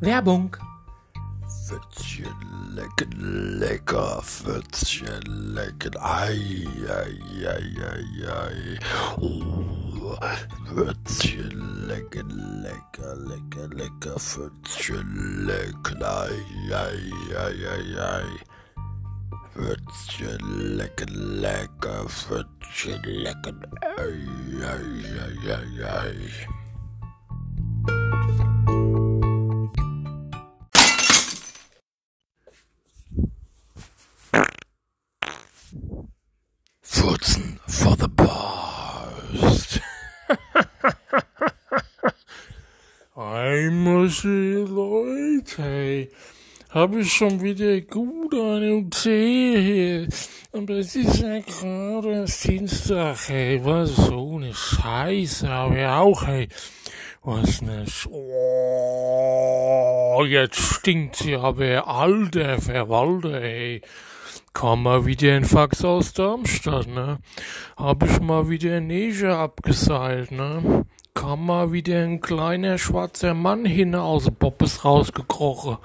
Werbung. Pfützchen lecken, lecker, Pfützchen lecken, ei, ei, ei, ei, ei. Oh, lecken, lecker, lecker, lecker, Pfützchen lecken, ei, ei, ei, ei, ei. Lecken, lecker, Pfützchen lecken, ei, ei, ei, ei. For the past. Einmal Leute, habe ich schon wieder gut einen Tee. Und es ist ja gerade erst Dienstag, ey, was so eine Scheiße, aber auch, ey, was ne Sch Oh, jetzt stinkt's ja aber alter Verwalter, ey. Kam mal wieder ein Fax aus Darmstadt, ne? Hab ich mal wieder ein Neger abgeseilt, ne? Kam mal wieder ein kleiner schwarzer Mann hin aus dem Bobbes rausgekrochen.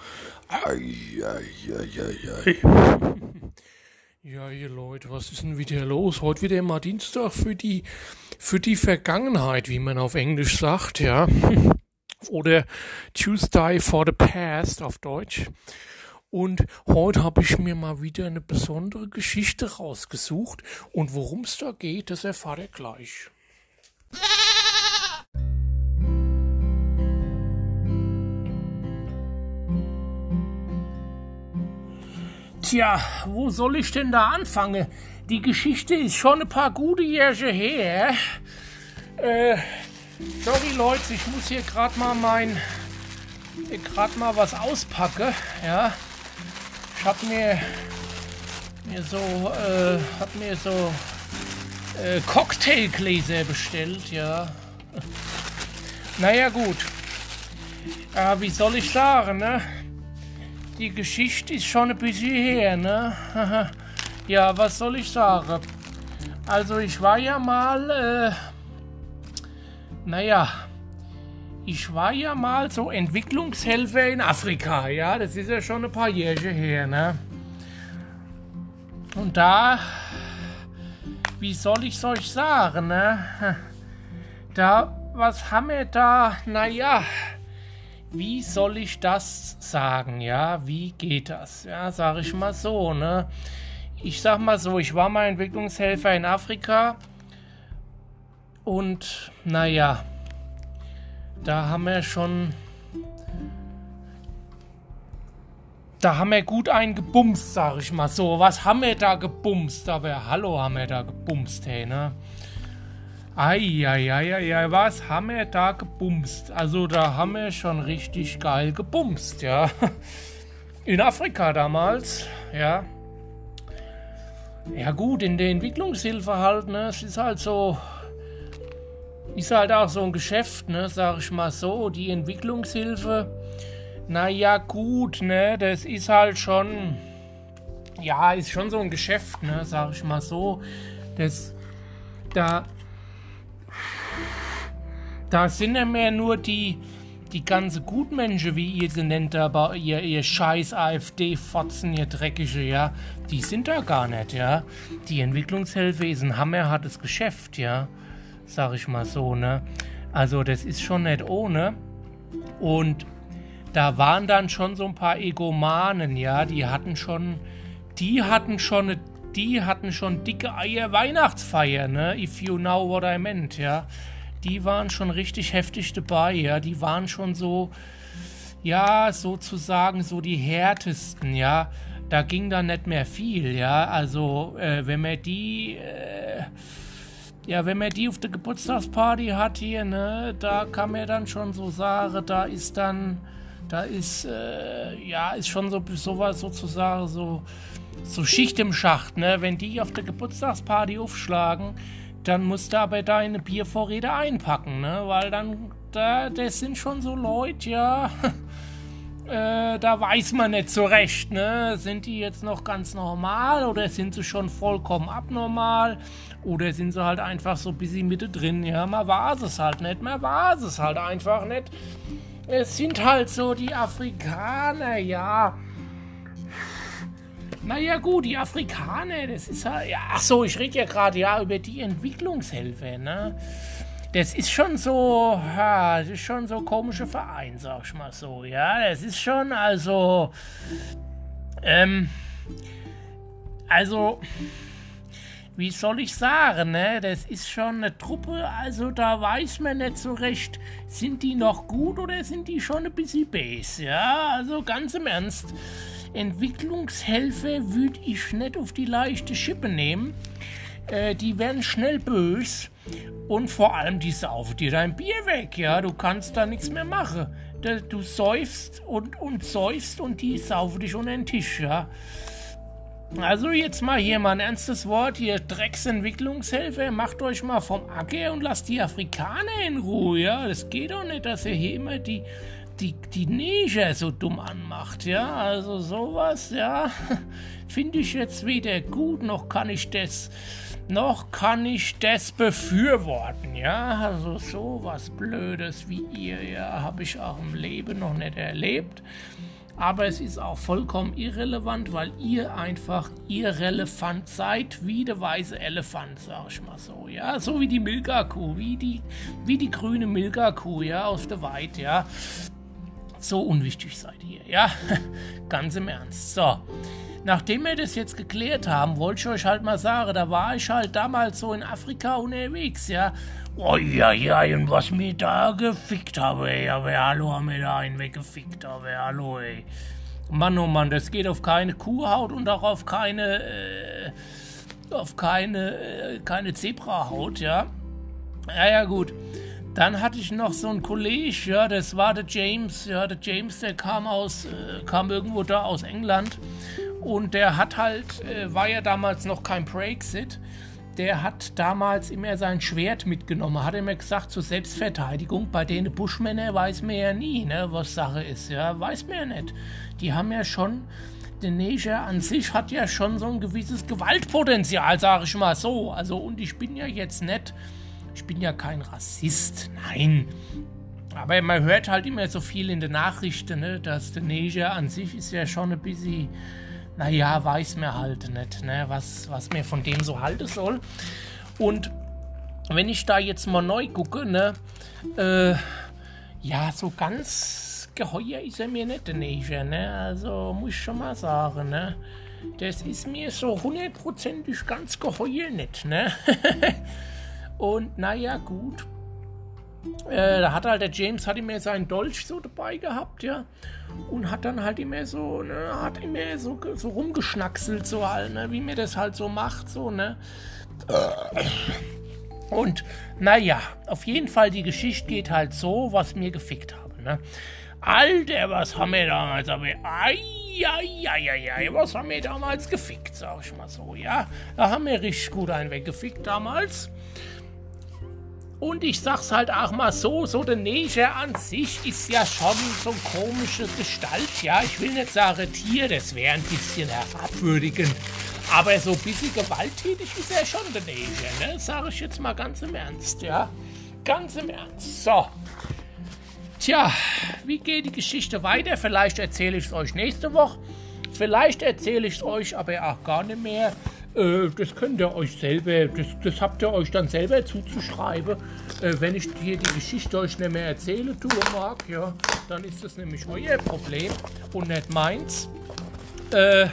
Ei, ei, ei, ei, ei. Ja, ihr Leute, was ist denn wieder los? Heute wieder mal Dienstag für die, für die Vergangenheit, wie man auf Englisch sagt, ja. Oder Tuesday for the Past auf Deutsch. Und heute habe ich mir mal wieder eine besondere Geschichte rausgesucht. Und worum es da geht, das erfahrt ihr gleich. Tja, wo soll ich denn da anfangen? Die Geschichte ist schon ein paar gute Jahre her. Äh, sorry Leute, ich muss hier gerade mal mein, gerade mal was auspacken, ja. Ich mir, mir so, äh, hab mir so äh, Cocktailgläser bestellt, ja. Naja, gut. Ja, wie soll ich sagen, ne? Die Geschichte ist schon ein bisschen her, ne? ja, was soll ich sagen? Also, ich war ja mal, äh, naja, ich war ja mal so Entwicklungshelfer in Afrika, ja, das ist ja schon ein paar Jahre her, ne? Und da, wie soll ich euch sagen, ne? Da, was haben wir da? Naja, wie soll ich das sagen, ja? Wie geht das? Ja, sag ich mal so, ne? Ich sag mal so, ich war mal Entwicklungshelfer in Afrika und naja, da haben wir schon. Da haben wir gut einen gebumst, sag ich mal so. Was haben wir da gebumst? Aber hallo haben wir da gebumst, hey, ne? Eieieiei, was haben wir da gebumst? Also da haben wir schon richtig geil gebumst, ja. In Afrika damals, ja. Ja gut, in der Entwicklungshilfe halt, ne? Es ist halt so, ist halt auch so ein Geschäft, ne, sag ich mal so. Die Entwicklungshilfe, naja, gut, ne, das ist halt schon, ja, ist schon so ein Geschäft, ne, sag ich mal so. Das, da, da sind ja mehr nur die, die ganze Gutmenschen, wie ihr sie nennt, aber ihr, ihr scheiß AfD-Fotzen, ihr Dreckige, ja, die sind da gar nicht, ja. Die Entwicklungshilfe ist ein hammerhartes Geschäft, ja sag ich mal so, ne? Also das ist schon nicht ohne. Und da waren dann schon so ein paar Egomanen, ja, die hatten schon, die hatten schon, die hatten schon dicke Eier Weihnachtsfeier, ne? If you know what I meant, ja. Die waren schon richtig heftig dabei, ja. Die waren schon so, ja, sozusagen so die härtesten, ja. Da ging dann nicht mehr viel, ja. Also, äh, wenn man die, äh, ja, wenn man die auf der Geburtstagsparty hat hier, ne, da kann man dann schon so sagen, da ist dann, da ist, äh, ja, ist schon so sowas sozusagen so, so Schicht im Schacht, ne, wenn die auf der Geburtstagsparty aufschlagen, dann musst du aber deine Biervorräte einpacken, ne, weil dann, da, das sind schon so Leute, ja, äh, da weiß man nicht so recht, ne? Sind die jetzt noch ganz normal oder sind sie schon vollkommen abnormal? Oder sind sie halt einfach so ein bisschen Mitte drin? Ja, man war es halt nicht, man war es halt einfach nicht. es sind halt so die Afrikaner, ja. Naja gut, die Afrikaner, das ist halt, ja, ach so, ich rede ja gerade ja über die Entwicklungshilfe, ne? Das ist schon so, ja, das ist schon so komische Verein, sag ich mal so, ja. Das ist schon, also, ähm, also, wie soll ich sagen, ne? Das ist schon eine Truppe, also da weiß man nicht so recht, sind die noch gut oder sind die schon ein bisschen base, ja? Also ganz im Ernst. Entwicklungshilfe würde ich nicht auf die leichte Schippe nehmen. Äh, die werden schnell bös und vor allem die saufen dir dein Bier weg, ja. Du kannst da nichts mehr machen. Du säufst und, und säufst und die saufen dich unter den Tisch, ja. Also jetzt mal hier mal ein ernstes Wort, hier Drecksentwicklungshilfe, macht euch mal vom Acker und lasst die Afrikaner in Ruhe, ja. Das geht doch nicht, dass ihr hier immer die die, die Neger so dumm anmacht, ja, also sowas, ja, finde ich jetzt weder gut, noch kann ich das, noch kann ich das befürworten, ja, also sowas Blödes wie ihr, ja, habe ich auch im Leben noch nicht erlebt. Aber es ist auch vollkommen irrelevant, weil ihr einfach irrelevant seid, wie der weiße Elefant, sag ich mal so, ja. So wie die Milka-Kuh, wie die, wie die grüne Milka-Kuh, ja, aus der Weid, ja. So unwichtig seid ihr, ja? Ganz im Ernst. So. Nachdem wir das jetzt geklärt haben, wollte ich euch halt mal sagen, da war ich halt damals so in Afrika unterwegs, ja. Oh ja, ja, und was mir da gefickt habe, ey. Aber hallo, haben wir da einen weggefickt, aber hallo, ey. Mann, oh Mann, das geht auf keine Kuhhaut und auch auf keine, äh, auf keine, äh, keine Zebrahaut, ja. Ja, ja, gut. Dann hatte ich noch so einen Kollege, ja, das war der James, ja, der James, der kam aus, äh, kam irgendwo da aus England und der hat halt, äh, war ja damals noch kein Brexit, der hat damals immer sein Schwert mitgenommen, hat immer gesagt zur Selbstverteidigung, bei denen Buschmänner weiß man ja nie, ne, was Sache ist, ja, weiß man ja nicht. Die haben ja schon, der Neger an sich hat ja schon so ein gewisses Gewaltpotenzial, sage ich mal so, also und ich bin ja jetzt nicht ich bin ja kein Rassist, nein. Aber man hört halt immer so viel in den Nachrichten, ne, dass der Niger an sich ist ja schon ein bisschen, naja, weiß mir halt nicht, ne, was, was mir von dem so halten soll. Und wenn ich da jetzt mal neu gucke, ne, äh, ja, so ganz geheuer ist er mir nicht, der Niger, ne, also muss ich schon mal sagen, ne. Das ist mir so hundertprozentig ganz geheuer nicht, ne. Und naja, gut. Äh, da hat halt der James hat immer seinen Dolch so dabei gehabt, ja. Und hat dann halt immer so, ne, hat immer so, so rumgeschnackselt, so halt, ne, wie mir das halt so macht, so, ne. Und naja, auf jeden Fall, die Geschichte geht halt so, was mir gefickt habe, ne. Alter, was haben wir damals, aber, ai, was haben wir damals gefickt, sag ich mal so, ja. Da haben wir richtig gut einen weggefickt damals. Und ich sag's halt auch mal so, so der Neger an sich ist ja schon so eine komische Gestalt. Ja, ich will nicht sagen Tier, das wäre ein bisschen herabwürdigend. Aber so ein bisschen gewalttätig ist er schon, der Neger, ne? Sag ich jetzt mal ganz im Ernst, ja? Ganz im Ernst. So. Tja, wie geht die Geschichte weiter? Vielleicht erzähle ich es euch nächste Woche. Vielleicht erzähle ich es euch aber auch gar nicht mehr. Äh, das könnt ihr euch selber, das, das habt ihr euch dann selber zuzuschreiben. Äh, wenn ich hier die Geschichte euch nicht mehr erzählen tue mag, ja, dann ist das nämlich euer Problem und nicht meins. Äh,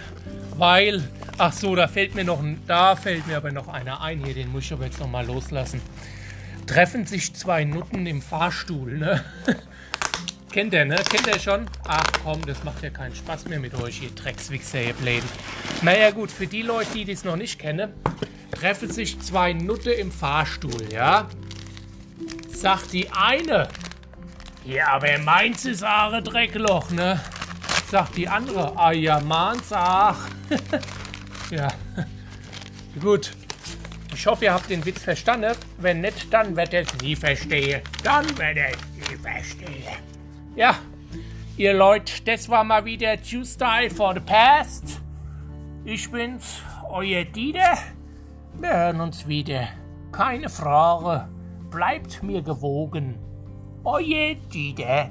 weil, ach so, da fällt mir noch, da fällt mir aber noch einer ein hier, den muss ich aber jetzt noch mal loslassen. Treffen sich zwei Nutten im Fahrstuhl, ne? Kennt ihr, ne? Kennt ihr schon? Ach komm, das macht ja keinen Spaß mehr mit euch, ihr Dreckswichser, ihr Bläden. Naja gut, für die Leute, die das noch nicht kennen, treffen sich zwei Nutte im Fahrstuhl, ja? Sagt die eine, ja, aber meins ist Aare Dreckloch, ne? Sagt die andere, ah ja, meins, ach. ja, gut. Ich hoffe, ihr habt den Witz verstanden. Wenn nicht, dann werdet ihr es nie verstehen. Dann werdet ihr es nie verstehen. Ja, ihr Leute, das war mal wieder Tuesday for the Past. Ich bin's, euer Dieter. Wir hören uns wieder. Keine Frage. Bleibt mir gewogen. Euer Dieter.